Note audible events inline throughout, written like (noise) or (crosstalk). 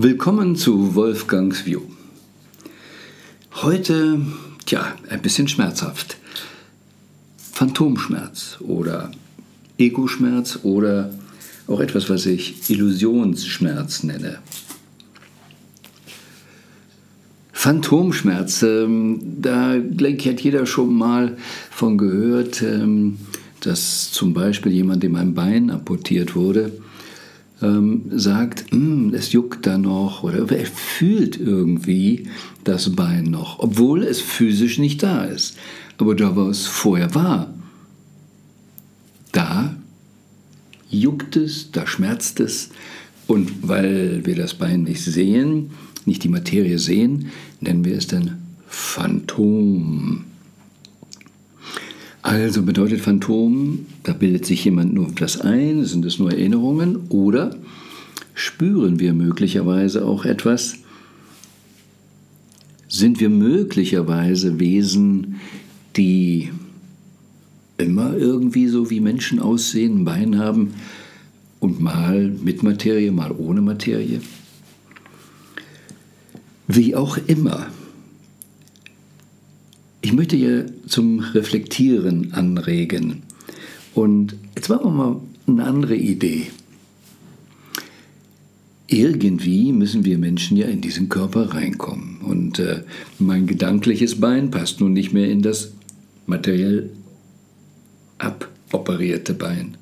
Willkommen zu Wolfgangs View. Heute, tja, ein bisschen schmerzhaft. Phantomschmerz oder Ego-Schmerz oder auch etwas, was ich Illusionsschmerz nenne. Phantomschmerz, ähm, da denke ich, hat jeder schon mal von gehört, ähm, dass zum Beispiel jemand, dem ein Bein amputiert wurde, ähm, sagt, hm, es juckt da noch oder er fühlt irgendwie das Bein noch, obwohl es physisch nicht da ist. Aber da, wo es vorher war, da juckt es, da schmerzt es und weil wir das Bein nicht sehen, nicht die Materie sehen, nennen wir es dann Phantom. Also bedeutet Phantom, da bildet sich jemand nur das ein, sind es nur Erinnerungen oder spüren wir möglicherweise auch etwas, sind wir möglicherweise Wesen, die immer irgendwie so wie Menschen aussehen, ein Bein haben und mal mit Materie, mal ohne Materie. Wie auch immer. Möchte ja zum Reflektieren anregen. Und jetzt machen wir mal eine andere Idee. Irgendwie müssen wir Menschen ja in diesen Körper reinkommen. Und äh, mein gedankliches Bein passt nun nicht mehr in das materiell aboperierte Bein.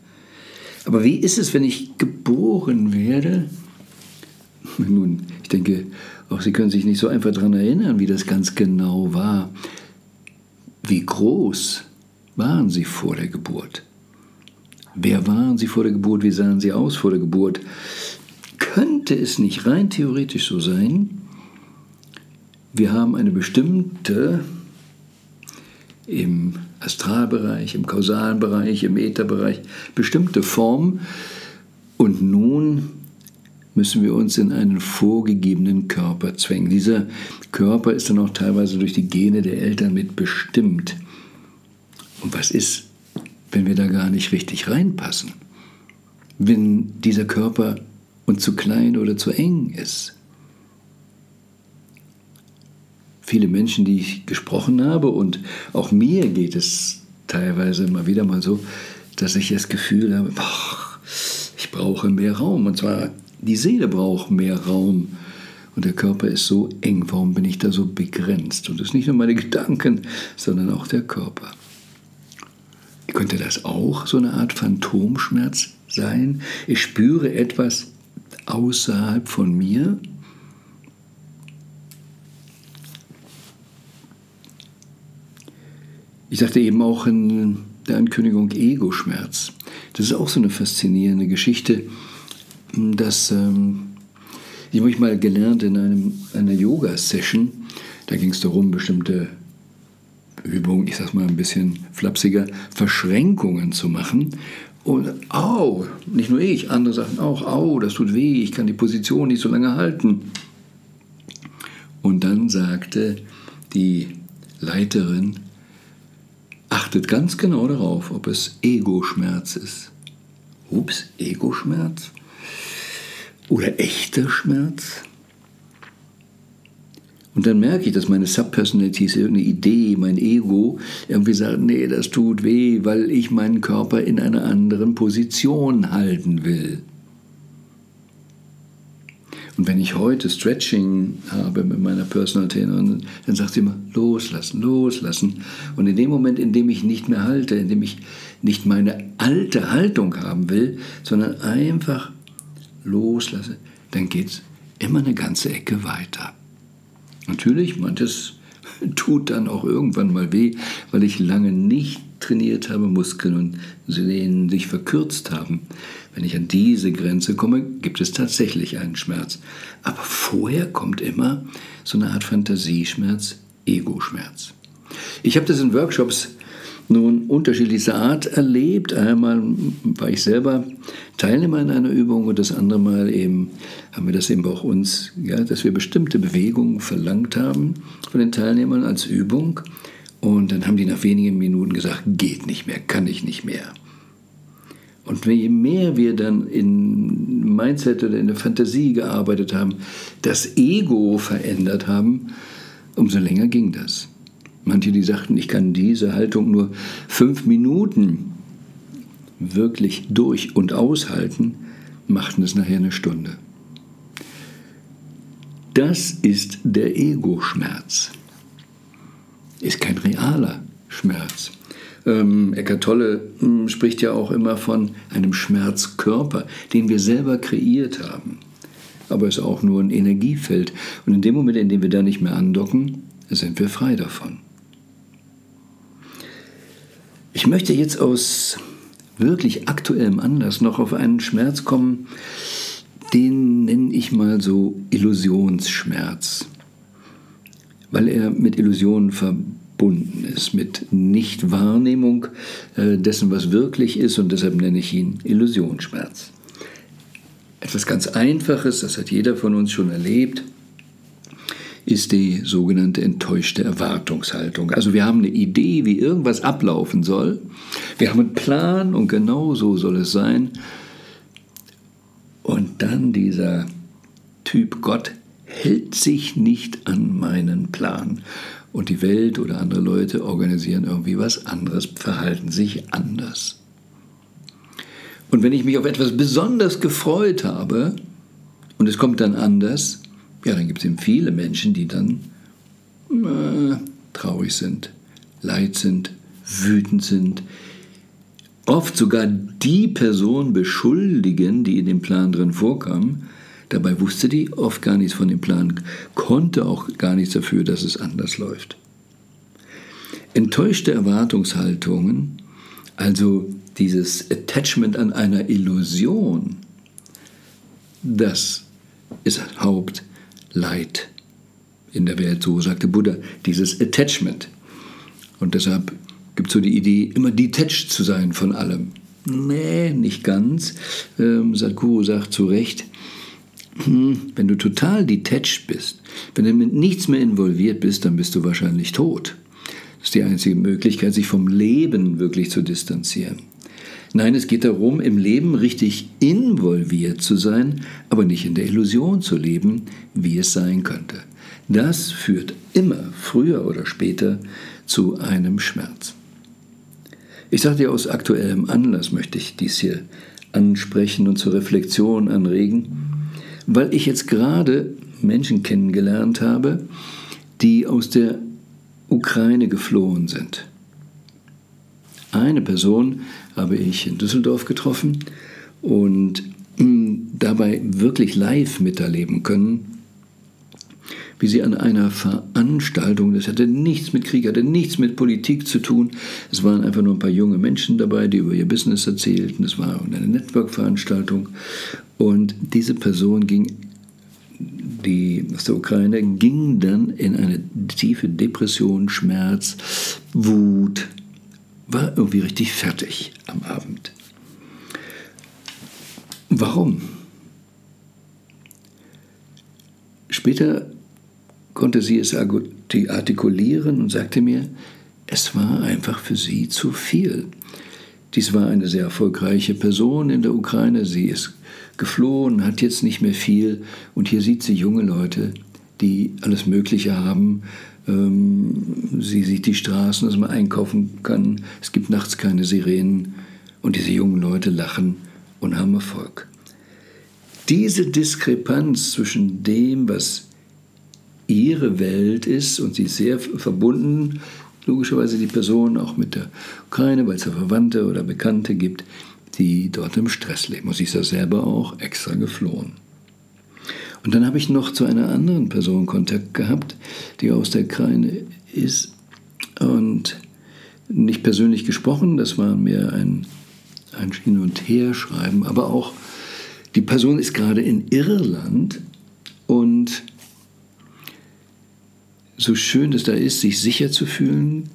Aber wie ist es, wenn ich geboren werde? Nun, ich denke, auch Sie können sich nicht so einfach daran erinnern, wie das ganz genau war. Wie groß waren Sie vor der Geburt? Wer waren Sie vor der Geburt? Wie sahen Sie aus vor der Geburt? Könnte es nicht rein theoretisch so sein, wir haben eine bestimmte im Astralbereich, im kausalen Bereich, im Ätherbereich bestimmte Form und nun müssen wir uns in einen vorgegebenen Körper zwängen. Dieser Körper ist dann auch teilweise durch die Gene der Eltern mit bestimmt. Und was ist, wenn wir da gar nicht richtig reinpassen? Wenn dieser Körper uns zu klein oder zu eng ist? Viele Menschen, die ich gesprochen habe, und auch mir geht es teilweise immer wieder mal so, dass ich das Gefühl habe, boah, ich brauche mehr Raum. Und zwar die Seele braucht mehr Raum und der Körper ist so eng. Warum bin ich da so begrenzt? Und ist nicht nur meine Gedanken, sondern auch der Körper. Könnte das auch so eine Art Phantomschmerz sein? Ich spüre etwas außerhalb von mir. Ich sagte eben auch in der Ankündigung Ego-Schmerz. Das ist auch so eine faszinierende Geschichte dass ähm, ich habe ich mal gelernt in einem, einer Yoga-Session, da ging es darum, bestimmte Übungen, ich sag mal ein bisschen flapsiger, Verschränkungen zu machen. Und au, nicht nur ich, andere sagten auch, au, das tut weh, ich kann die Position nicht so lange halten. Und dann sagte die Leiterin, achtet ganz genau darauf, ob es Ego-Schmerz ist. Ups, Ego-Schmerz? Oder echter Schmerz? Und dann merke ich, dass meine Subpersonalities, irgendeine Idee, mein Ego irgendwie sagt, nee, das tut weh, weil ich meinen Körper in einer anderen Position halten will. Und wenn ich heute Stretching habe mit meiner Personal Trainerin, dann sagt sie immer, loslassen, loslassen. Und in dem Moment, in dem ich nicht mehr halte, in dem ich nicht meine alte Haltung haben will, sondern einfach loslasse, dann geht es immer eine ganze Ecke weiter. Natürlich, manches (laughs) tut dann auch irgendwann mal weh, weil ich lange nicht trainiert habe, Muskeln und Sehnen sich verkürzt haben. Wenn ich an diese Grenze komme, gibt es tatsächlich einen Schmerz. Aber vorher kommt immer so eine Art Fantasieschmerz, Ego-Schmerz. Ich habe das in Workshops nun unterschiedlichster Art erlebt. Einmal war ich selber Teilnehmer in einer Übung und das andere Mal eben haben wir das eben auch uns, ja, dass wir bestimmte Bewegungen verlangt haben von den Teilnehmern als Übung und dann haben die nach wenigen Minuten gesagt, geht nicht mehr, kann ich nicht mehr. Und je mehr wir dann in Mindset oder in der Fantasie gearbeitet haben, das Ego verändert haben, umso länger ging das. Manche, die sagten, ich kann diese Haltung nur fünf Minuten wirklich durch und aushalten, machten es nachher eine Stunde. Das ist der Ego-Schmerz. Ist kein realer Schmerz. Ähm, Eckart Tolle hm, spricht ja auch immer von einem Schmerzkörper, den wir selber kreiert haben. Aber es ist auch nur ein Energiefeld. Und in dem Moment, in dem wir da nicht mehr andocken, sind wir frei davon. Ich möchte jetzt aus wirklich aktuellem Anlass noch auf einen Schmerz kommen, den nenne ich mal so Illusionsschmerz, weil er mit Illusionen verbunden ist, mit Nichtwahrnehmung äh, dessen, was wirklich ist und deshalb nenne ich ihn Illusionsschmerz. Etwas ganz Einfaches, das hat jeder von uns schon erlebt, ist die sogenannte enttäuschte Erwartungshaltung. Also wir haben eine Idee, wie irgendwas ablaufen soll. Wir haben einen Plan und genau so soll es sein. Und dann dieser Typ Gott hält sich nicht an meinen Plan. Und die Welt oder andere Leute organisieren irgendwie was anderes, verhalten sich anders. Und wenn ich mich auf etwas besonders gefreut habe und es kommt dann anders, ja, dann gibt es eben viele Menschen, die dann äh, traurig sind, leid sind, wütend sind, oft sogar die Person beschuldigen, die in dem Plan drin vorkam. Dabei wusste die oft gar nichts von dem Plan, konnte auch gar nichts dafür, dass es anders läuft. Enttäuschte Erwartungshaltungen, also dieses Attachment an einer Illusion, das ist Haupt Leid in der Welt, so sagte Buddha, dieses Attachment. Und deshalb gibt es so die Idee, immer detached zu sein von allem. Nee, nicht ganz. Ähm, Sadhguru sagt zu Recht, hm, wenn du total detached bist, wenn du mit nichts mehr involviert bist, dann bist du wahrscheinlich tot. Das ist die einzige Möglichkeit, sich vom Leben wirklich zu distanzieren. Nein, es geht darum, im Leben richtig involviert zu sein, aber nicht in der Illusion zu leben, wie es sein könnte. Das führt immer, früher oder später, zu einem Schmerz. Ich sage dir aus aktuellem Anlass, möchte ich dies hier ansprechen und zur Reflexion anregen, weil ich jetzt gerade Menschen kennengelernt habe, die aus der Ukraine geflohen sind. Eine Person habe ich in Düsseldorf getroffen und hm, dabei wirklich live miterleben können, wie sie an einer Veranstaltung, das hatte nichts mit Krieg, hatte nichts mit Politik zu tun, es waren einfach nur ein paar junge Menschen dabei, die über ihr Business erzählten, es war eine Network-Veranstaltung. Und diese Person ging die aus der Ukraine ging dann in eine tiefe Depression, Schmerz, Wut, war irgendwie richtig fertig am Abend. Warum? Später konnte sie es artikulieren und sagte mir, es war einfach für sie zu viel. Dies war eine sehr erfolgreiche Person in der Ukraine. Sie ist geflohen, hat jetzt nicht mehr viel. Und hier sieht sie junge Leute, die alles Mögliche haben, sie sieht die Straßen, dass man einkaufen kann. Es gibt nachts keine Sirenen und diese jungen Leute lachen und haben Erfolg. Diese Diskrepanz zwischen dem, was ihre Welt ist, und sie ist sehr verbunden, logischerweise die Person auch mit der Ukraine, weil es ja Verwandte oder Bekannte gibt, die dort im Stress leben. Und sie ist ja selber auch extra geflohen. Und dann habe ich noch zu einer anderen Person Kontakt gehabt, die aus der Ukraine ist und nicht persönlich gesprochen, das war mehr ein, ein Hin- und Herschreiben, aber auch die Person ist gerade in Irland und so schön es da ist, sich sicher zu fühlen,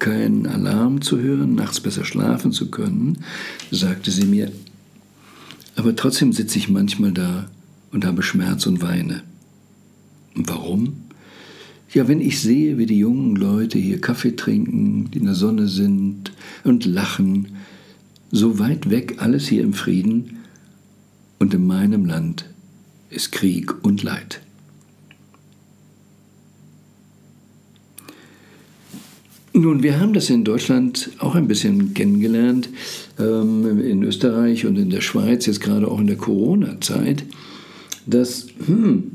keinen Alarm zu hören, nachts besser schlafen zu können, sagte sie mir. Aber trotzdem sitze ich manchmal da und habe Schmerz und weine. Und warum? Ja, wenn ich sehe, wie die jungen Leute hier Kaffee trinken, die in der Sonne sind und lachen, so weit weg alles hier im Frieden und in meinem Land ist Krieg und Leid. Nun, wir haben das in Deutschland auch ein bisschen kennengelernt, ähm, in Österreich und in der Schweiz, jetzt gerade auch in der Corona-Zeit, dass hm,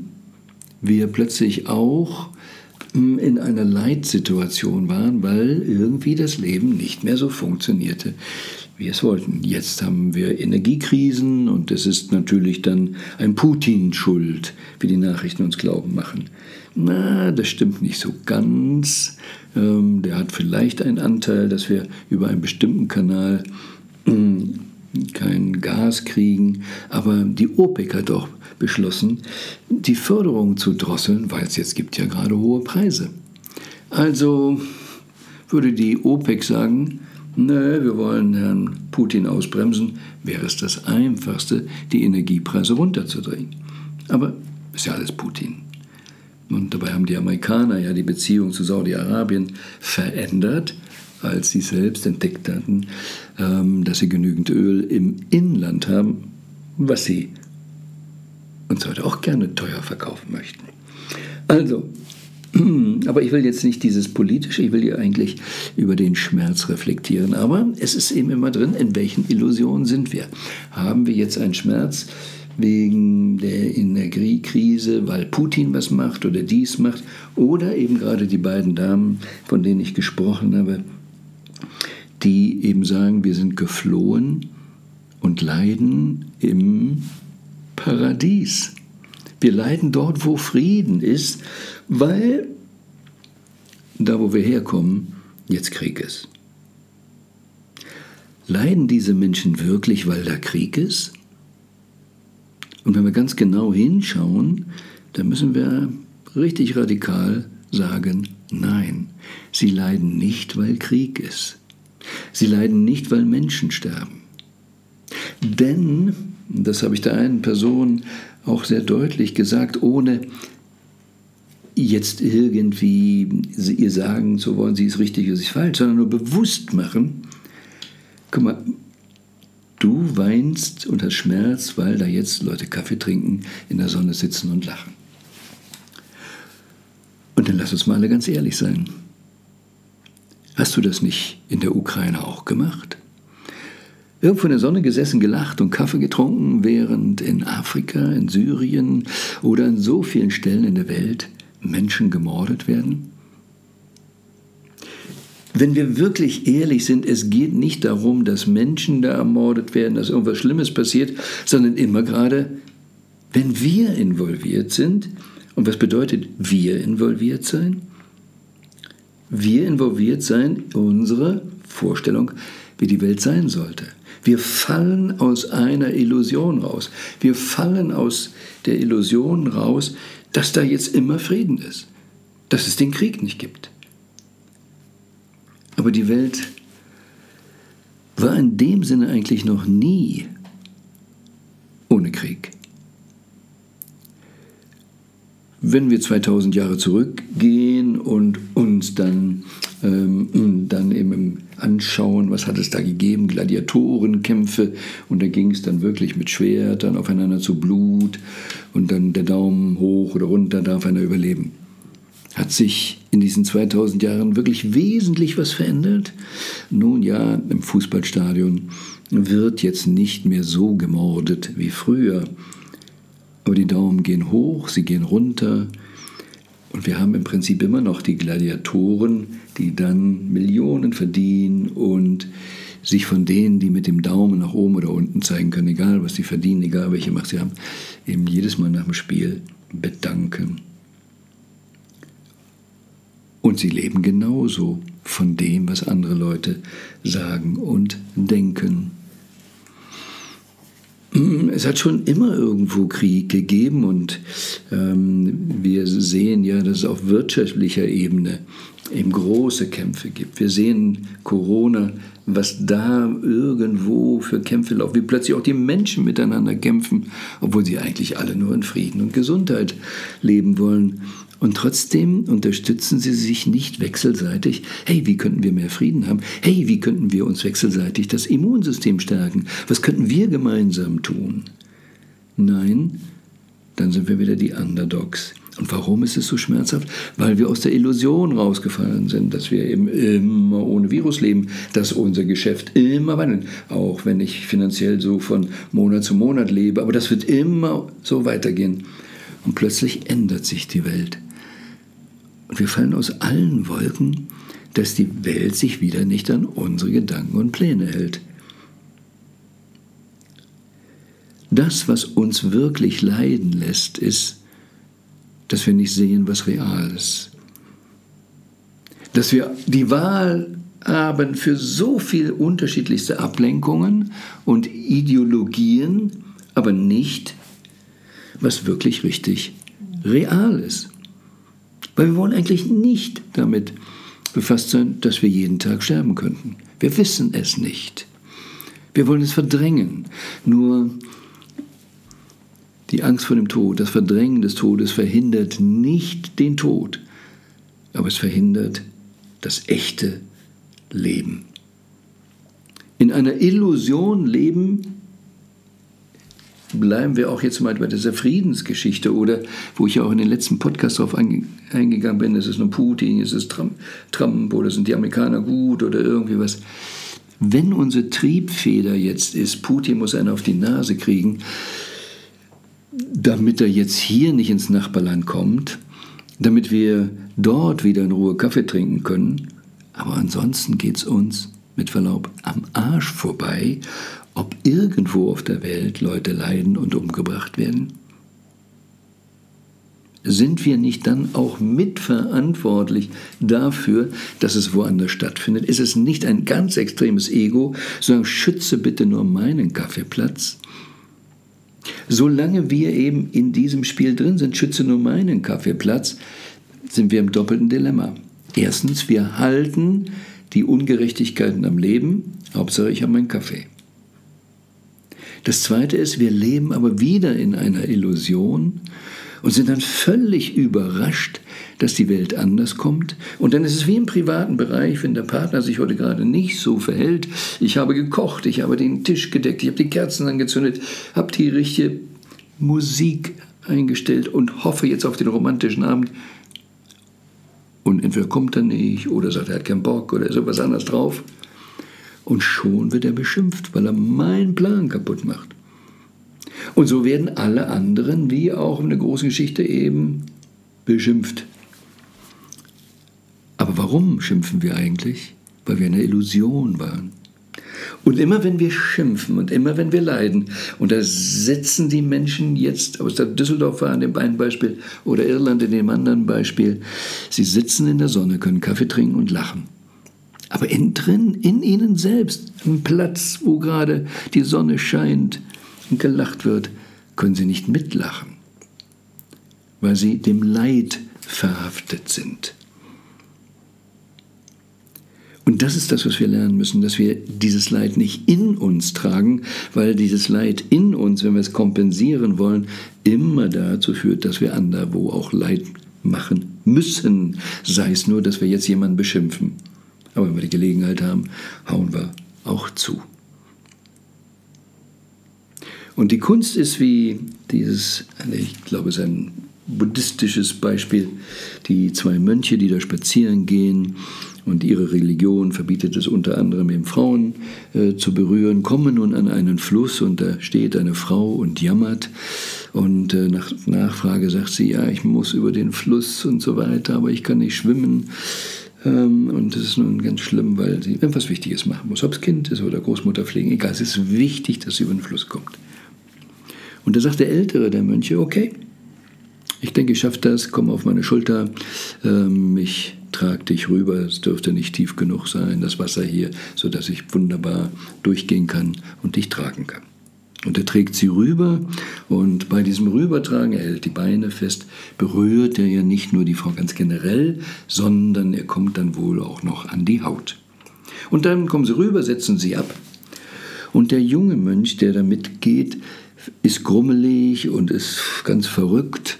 wir plötzlich auch hm, in einer Leitsituation waren, weil irgendwie das Leben nicht mehr so funktionierte, wie es wollten. Jetzt haben wir Energiekrisen und es ist natürlich dann ein Putin schuld, wie die Nachrichten uns glauben machen. Na, das stimmt nicht so ganz. Ähm, der hat vielleicht einen Anteil, dass wir über einen bestimmten Kanal hm, kein Gas kriegen, aber die OPEC hat doch beschlossen, die Förderung zu drosseln, weil es jetzt gibt ja gerade hohe Preise. Also würde die OPEC sagen, ne, wir wollen Herrn Putin ausbremsen, wäre es das Einfachste, die Energiepreise runterzudrehen. Aber ist ja alles Putin. Und dabei haben die Amerikaner ja die Beziehung zu Saudi-Arabien verändert, als sie selbst entdeckt hatten, ähm, dass sie genügend Öl im Inland haben, was sie uns heute auch gerne teuer verkaufen möchten. Also, (clears throat) aber ich will jetzt nicht dieses politische, ich will hier eigentlich über den Schmerz reflektieren. Aber es ist eben immer drin, in welchen Illusionen sind wir? Haben wir jetzt einen Schmerz wegen der Energiekrise, weil Putin was macht oder dies macht? Oder eben gerade die beiden Damen, von denen ich gesprochen habe, die eben sagen, wir sind geflohen und leiden im Paradies. Wir leiden dort, wo Frieden ist, weil da, wo wir herkommen, jetzt Krieg ist. Leiden diese Menschen wirklich, weil da Krieg ist? Und wenn wir ganz genau hinschauen, dann müssen wir richtig radikal sagen, nein, sie leiden nicht, weil Krieg ist. Sie leiden nicht, weil Menschen sterben. Denn das habe ich der einen Person auch sehr deutlich gesagt, ohne jetzt irgendwie ihr sagen zu wollen, sie ist richtig oder sie ist falsch, sondern nur bewusst machen, guck mal, du weinst unter Schmerz, weil da jetzt Leute Kaffee trinken, in der Sonne sitzen und lachen. Und dann lass uns mal alle ganz ehrlich sein. Hast du das nicht in der Ukraine auch gemacht? irgendwo in der Sonne gesessen, gelacht und Kaffee getrunken, während in Afrika, in Syrien oder an so vielen Stellen in der Welt Menschen gemordet werden? Wenn wir wirklich ehrlich sind, es geht nicht darum, dass Menschen da ermordet werden, dass irgendwas Schlimmes passiert, sondern immer gerade, wenn wir involviert sind. Und was bedeutet wir involviert sein? Wir involviert sein, unsere Vorstellung, wie die Welt sein sollte. Wir fallen aus einer Illusion raus. Wir fallen aus der Illusion raus, dass da jetzt immer Frieden ist, dass es den Krieg nicht gibt. Aber die Welt war in dem Sinne eigentlich noch nie ohne Krieg. Wenn wir 2000 Jahre zurückgehen und uns dann, ähm, dann eben anschauen, was hat es da gegeben, Gladiatorenkämpfe und da ging es dann wirklich mit Schwertern aufeinander zu Blut und dann der Daumen hoch oder runter darf einer überleben. Hat sich in diesen 2000 Jahren wirklich wesentlich was verändert? Nun ja, im Fußballstadion wird jetzt nicht mehr so gemordet wie früher. Aber die Daumen gehen hoch, sie gehen runter. Und wir haben im Prinzip immer noch die Gladiatoren, die dann Millionen verdienen und sich von denen, die mit dem Daumen nach oben oder unten zeigen können, egal was sie verdienen, egal welche Macht sie haben, eben jedes Mal nach dem Spiel bedanken. Und sie leben genauso von dem, was andere Leute sagen und denken. Es hat schon immer irgendwo Krieg gegeben und ähm, wir sehen ja, dass es auf wirtschaftlicher Ebene eben große Kämpfe gibt. Wir sehen Corona, was da irgendwo für Kämpfe laufen, wie plötzlich auch die Menschen miteinander kämpfen, obwohl sie eigentlich alle nur in Frieden und Gesundheit leben wollen. Und trotzdem unterstützen sie sich nicht wechselseitig. Hey, wie könnten wir mehr Frieden haben? Hey, wie könnten wir uns wechselseitig das Immunsystem stärken? Was könnten wir gemeinsam tun? Nein, dann sind wir wieder die Underdogs. Und warum ist es so schmerzhaft? Weil wir aus der Illusion rausgefallen sind, dass wir eben immer ohne Virus leben, dass unser Geschäft immer wandelt. Auch wenn ich finanziell so von Monat zu Monat lebe, aber das wird immer so weitergehen. Und plötzlich ändert sich die Welt. Und wir fallen aus allen Wolken, dass die Welt sich wieder nicht an unsere Gedanken und Pläne hält. Das, was uns wirklich leiden lässt, ist, dass wir nicht sehen, was real ist. Dass wir die Wahl haben für so viele unterschiedlichste Ablenkungen und Ideologien, aber nicht, was wirklich richtig real ist. Weil wir wollen eigentlich nicht damit befasst sein, dass wir jeden Tag sterben könnten. Wir wissen es nicht. Wir wollen es verdrängen. Nur die Angst vor dem Tod, das Verdrängen des Todes verhindert nicht den Tod, aber es verhindert das echte Leben. In einer Illusion leben bleiben wir auch jetzt mal bei dieser Friedensgeschichte oder wo ich ja auch in den letzten Podcasts darauf eingegangen bin, ist es nur Putin, ist es Trump, Trump oder sind die Amerikaner gut oder irgendwie was. Wenn unsere Triebfeder jetzt ist, Putin muss einen auf die Nase kriegen, damit er jetzt hier nicht ins Nachbarland kommt, damit wir dort wieder in Ruhe Kaffee trinken können. Aber ansonsten geht es uns mit Verlaub am Arsch vorbei, ob irgendwo auf der Welt Leute leiden und umgebracht werden. Sind wir nicht dann auch mitverantwortlich dafür, dass es woanders stattfindet? Ist es nicht ein ganz extremes Ego, sondern schütze bitte nur meinen Kaffeeplatz? Solange wir eben in diesem Spiel drin sind, schütze nur meinen Kaffeeplatz, sind wir im doppelten Dilemma. Erstens, wir halten die Ungerechtigkeiten am Leben, Hauptsache ich habe meinen Kaffee. Das Zweite ist, wir leben aber wieder in einer Illusion und sind dann völlig überrascht, dass die Welt anders kommt. Und dann ist es wie im privaten Bereich, wenn der Partner sich heute gerade nicht so verhält. Ich habe gekocht, ich habe den Tisch gedeckt, ich habe die Kerzen angezündet, habe die richtige Musik eingestellt und hoffe jetzt auf den romantischen Abend. Und entweder kommt er nicht oder sagt, er hat keinen Bock oder ist etwas anderes drauf. Und schon wird er beschimpft, weil er meinen Plan kaputt macht. Und so werden alle anderen, wie auch in der großen Geschichte eben, beschimpft. Aber warum schimpfen wir eigentlich? Weil wir in einer Illusion waren. Und immer wenn wir schimpfen und immer wenn wir leiden, und da sitzen die Menschen jetzt aus der Düsseldorf war in dem einen Beispiel oder Irland in dem anderen Beispiel, sie sitzen in der Sonne, können Kaffee trinken und lachen. Aber innen drin, in ihnen selbst, am Platz, wo gerade die Sonne scheint und gelacht wird, können sie nicht mitlachen, weil sie dem Leid verhaftet sind. Und das ist das, was wir lernen müssen, dass wir dieses Leid nicht in uns tragen, weil dieses Leid in uns, wenn wir es kompensieren wollen, immer dazu führt, dass wir anderwo auch Leid machen müssen. Sei es nur, dass wir jetzt jemanden beschimpfen. Aber wenn wir die Gelegenheit haben, hauen wir auch zu. Und die Kunst ist wie dieses, ich glaube, es ist ein buddhistisches Beispiel, die zwei Mönche, die da spazieren gehen und ihre Religion verbietet es unter anderem eben Frauen äh, zu berühren, kommen nun an einen Fluss und da steht eine Frau und jammert und äh, nach Nachfrage sagt sie, ja, ich muss über den Fluss und so weiter, aber ich kann nicht schwimmen. Ähm, und das ist nun ganz schlimm, weil sie irgendwas Wichtiges machen muss, ob es Kind ist oder Großmutter pflegen, egal, es ist wichtig, dass sie über den Fluss kommt. Und da sagt der Ältere der Mönche, okay, ich denke, ich schaffe das, komm auf meine Schulter, ähm, ich trage dich rüber, es dürfte nicht tief genug sein, das Wasser hier, sodass ich wunderbar durchgehen kann und dich tragen kann. Und er trägt sie rüber und bei diesem Rübertragen, er hält die Beine fest, berührt er ja nicht nur die Frau ganz generell, sondern er kommt dann wohl auch noch an die Haut. Und dann kommen sie rüber, setzen sie ab. Und der junge Mönch, der da mitgeht, ist grummelig und ist ganz verrückt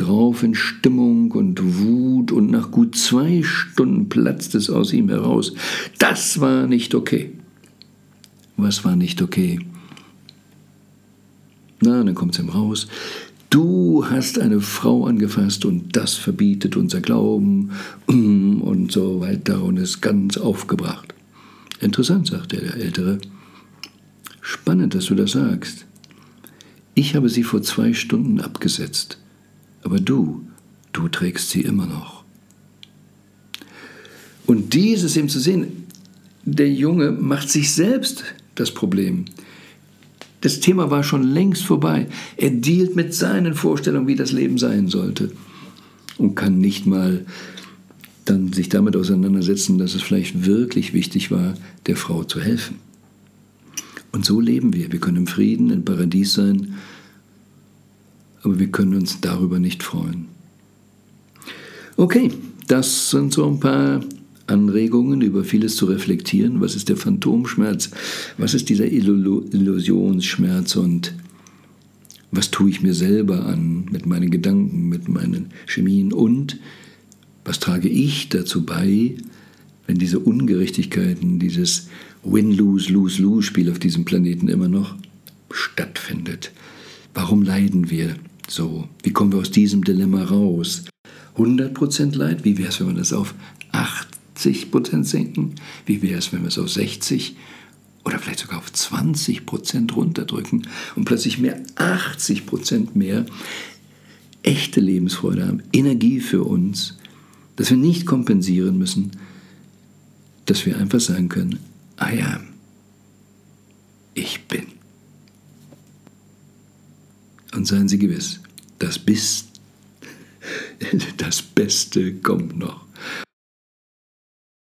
drauf in Stimmung und Wut und nach gut zwei Stunden platzt es aus ihm heraus. Das war nicht okay. Was war nicht okay? Na, dann kommt es ihm raus. Du hast eine Frau angefasst und das verbietet unser Glauben und so weiter und ist ganz aufgebracht. Interessant, sagt der Ältere. Spannend, dass du das sagst. Ich habe sie vor zwei Stunden abgesetzt, aber du, du trägst sie immer noch. Und dieses eben zu sehen, der Junge macht sich selbst das Problem. Das Thema war schon längst vorbei. Er dealt mit seinen Vorstellungen, wie das Leben sein sollte. Und kann nicht mal dann sich damit auseinandersetzen, dass es vielleicht wirklich wichtig war, der Frau zu helfen. Und so leben wir. Wir können im Frieden, im Paradies sein, aber wir können uns darüber nicht freuen. Okay, das sind so ein paar Anregungen, über vieles zu reflektieren. Was ist der Phantomschmerz? Was ist dieser Illusionsschmerz? Und was tue ich mir selber an mit meinen Gedanken, mit meinen Chemien? Und was trage ich dazu bei, wenn diese Ungerechtigkeiten, dieses Win-Lose-Lose-Lose-Spiel auf diesem Planeten immer noch stattfindet? Warum leiden wir so? Wie kommen wir aus diesem Dilemma raus? 100% Leid? Wie wäre es, wenn man das auf 8 80 Prozent senken? Wie wäre es, wenn wir es auf 60 oder vielleicht sogar auf 20 Prozent runterdrücken und plötzlich mehr 80 Prozent mehr echte Lebensfreude haben, Energie für uns, dass wir nicht kompensieren müssen, dass wir einfach sagen können, I am, ich bin. Und seien Sie gewiss, das, Bist, (laughs) das Beste kommt noch.